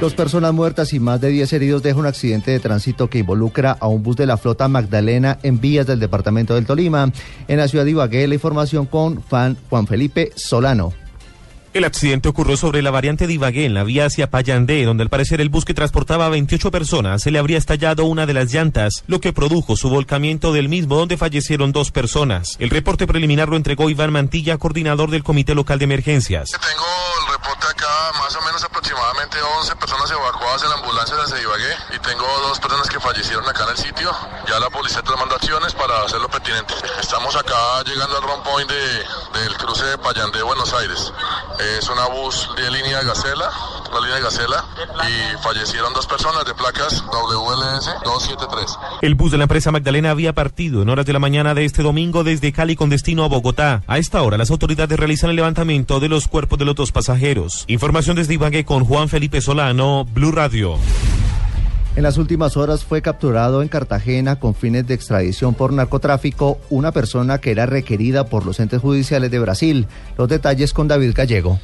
Dos personas muertas y más de 10 heridos deja un accidente de tránsito que involucra a un bus de la flota Magdalena en vías del departamento del Tolima. En la ciudad de Ibagué, la información con Juan Felipe Solano. El accidente ocurrió sobre la variante de Ibagué, en la vía hacia Payandé, donde al parecer el bus que transportaba a 28 personas se le habría estallado una de las llantas, lo que produjo su volcamiento del mismo, donde fallecieron dos personas. El reporte preliminar lo entregó Iván Mantilla, coordinador del Comité Local de Emergencias. Tengo el reporte acá, más o menos aproximadamente 11 personas evacuadas en la ambulancia desde Ibagué y tengo dos personas que fallecieron acá en el sitio. Ya la policía manda acciones para hacer lo pertinente. Estamos acá llegando al rompoint point de, del cruce de Payandé, Buenos Aires. Es una bus de línea Gacela, la línea Gacela, y fallecieron dos personas de placas WLS 273. El bus de la empresa Magdalena había partido en horas de la mañana de este domingo desde Cali con destino a Bogotá. A esta hora las autoridades realizan el levantamiento de los cuerpos de los dos pasajeros. Información desde Ibagué con Juan Felipe Solano, Blue Radio. En las últimas horas fue capturado en Cartagena con fines de extradición por narcotráfico una persona que era requerida por los entes judiciales de Brasil. Los detalles con David Gallego.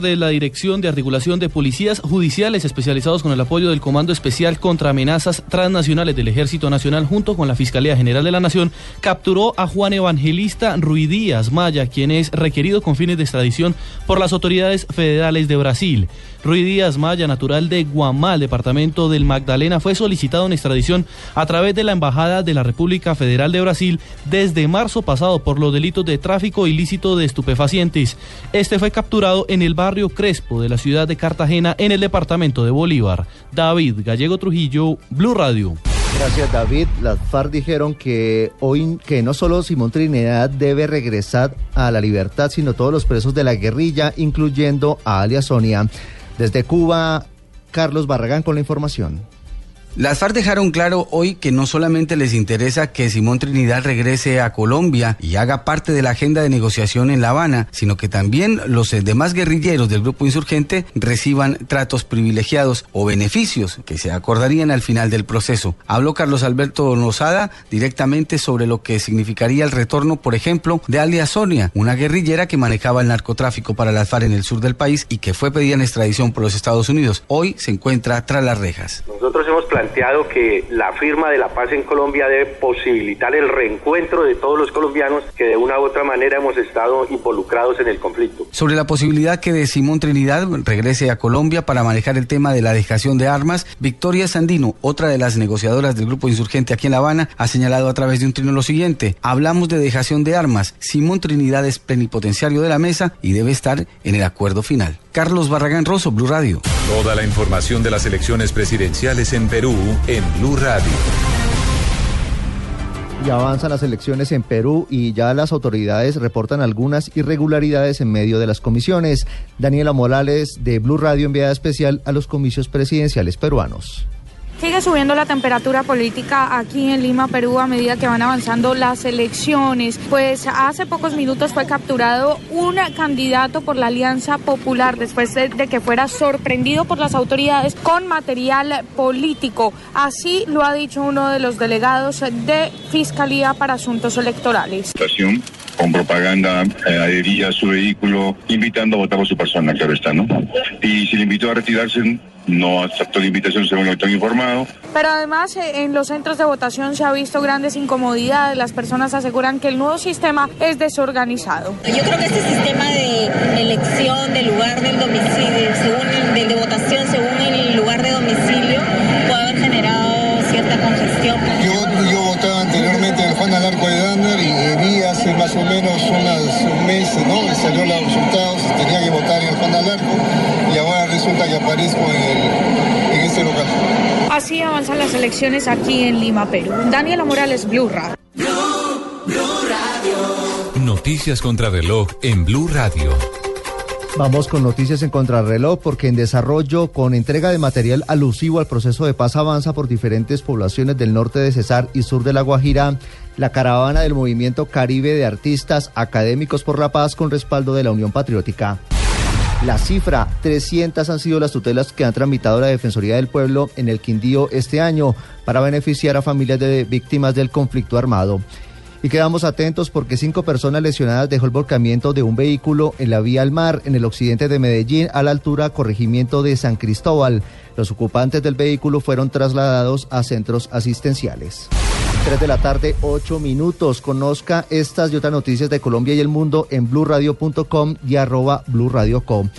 De la Dirección de Articulación de Policías Judiciales especializados con el apoyo del Comando Especial contra Amenazas Transnacionales del Ejército Nacional junto con la Fiscalía General de la Nación capturó a Juan Evangelista Ruidías Maya, quien es requerido con fines de extradición por las autoridades federales de Brasil. Ruiz Díaz Maya, natural de Guamal, departamento del Magdalena, fue solicitado en extradición a través de la Embajada de la República Federal de Brasil desde marzo pasado por los delitos de tráfico ilícito de estupefacientes. Este fue capturado en el barrio Crespo de la ciudad de Cartagena, en el departamento de Bolívar. David Gallego Trujillo, Blue Radio. Gracias David. Las FARC dijeron que hoy que no solo Simón Trinidad debe regresar a la libertad, sino todos los presos de la guerrilla, incluyendo a alias Sonia. Desde Cuba, Carlos Barragán con la información. Las FARC dejaron claro hoy que no solamente les interesa que Simón Trinidad regrese a Colombia y haga parte de la agenda de negociación en La Habana, sino que también los demás guerrilleros del grupo insurgente reciban tratos privilegiados o beneficios que se acordarían al final del proceso. Habló Carlos Alberto Lozada directamente sobre lo que significaría el retorno, por ejemplo, de alias Sonia, una guerrillera que manejaba el narcotráfico para las FARC en el sur del país y que fue pedida en extradición por los Estados Unidos. Hoy se encuentra tras las rejas. Nosotros hemos planteado que la firma de la paz en Colombia debe posibilitar el reencuentro de todos los colombianos que de una u otra manera hemos estado involucrados en el conflicto. Sobre la posibilidad que de Simón Trinidad regrese a Colombia para manejar el tema de la dejación de armas, Victoria Sandino, otra de las negociadoras del grupo insurgente aquí en La Habana, ha señalado a través de un trino lo siguiente. Hablamos de dejación de armas. Simón Trinidad es plenipotenciario de la mesa y debe estar en el acuerdo final. Carlos Barragán Rosso, Blue Radio. Toda la información de las elecciones presidenciales en Perú en Blue Radio. Y avanzan las elecciones en Perú y ya las autoridades reportan algunas irregularidades en medio de las comisiones. Daniela Morales de Blue Radio enviada especial a los comicios presidenciales peruanos. Sigue subiendo la temperatura política aquí en Lima, Perú, a medida que van avanzando las elecciones. Pues hace pocos minutos fue capturado un candidato por la Alianza Popular después de, que fuera sorprendido por las autoridades con material político. Así lo ha dicho uno de los delegados de Fiscalía para Asuntos Electorales. Con propaganda eh, a su vehículo, invitando a votar por su persona, claro está, ¿no? Y si le invitó a retirarse, no aceptó la invitación según lo que tengo informado. Pero además eh, en los centros de votación se ha visto grandes incomodidades. Las personas aseguran que el nuevo sistema es desorganizado. Yo creo que este sistema de elección del lugar del domicilio, según el, del de votación según el lugar de domicilio, puede haber generado cierta congestión. Yo, yo votaba anteriormente en Juan Alarco de Dander y vi hace más o menos unas, un mes, ¿no? Y salió los resultados, tenía que votar en Juan Alarco y ahora resulta que aparezco en, el, en este local. Así avanzan las elecciones aquí en Lima, Perú. Daniela Morales, Blue Radio. Blue, Blue Radio. Noticias contra reloj en Blue Radio. Vamos con noticias en contrarreloj porque en desarrollo con entrega de material alusivo al proceso de paz avanza por diferentes poblaciones del norte de Cesar y sur de La Guajira la caravana del movimiento Caribe de Artistas Académicos por la Paz con respaldo de la Unión Patriótica. La cifra, 300 han sido las tutelas que han tramitado la Defensoría del Pueblo en el Quindío este año para beneficiar a familias de víctimas del conflicto armado. Y quedamos atentos porque cinco personas lesionadas dejó el volcamiento de un vehículo en la vía al mar en el occidente de Medellín a la altura corregimiento de San Cristóbal. Los ocupantes del vehículo fueron trasladados a centros asistenciales. 3 de la tarde, 8 minutos. Conozca estas y otras noticias de Colombia y el mundo en blurradio.com y arroba blurradio.com.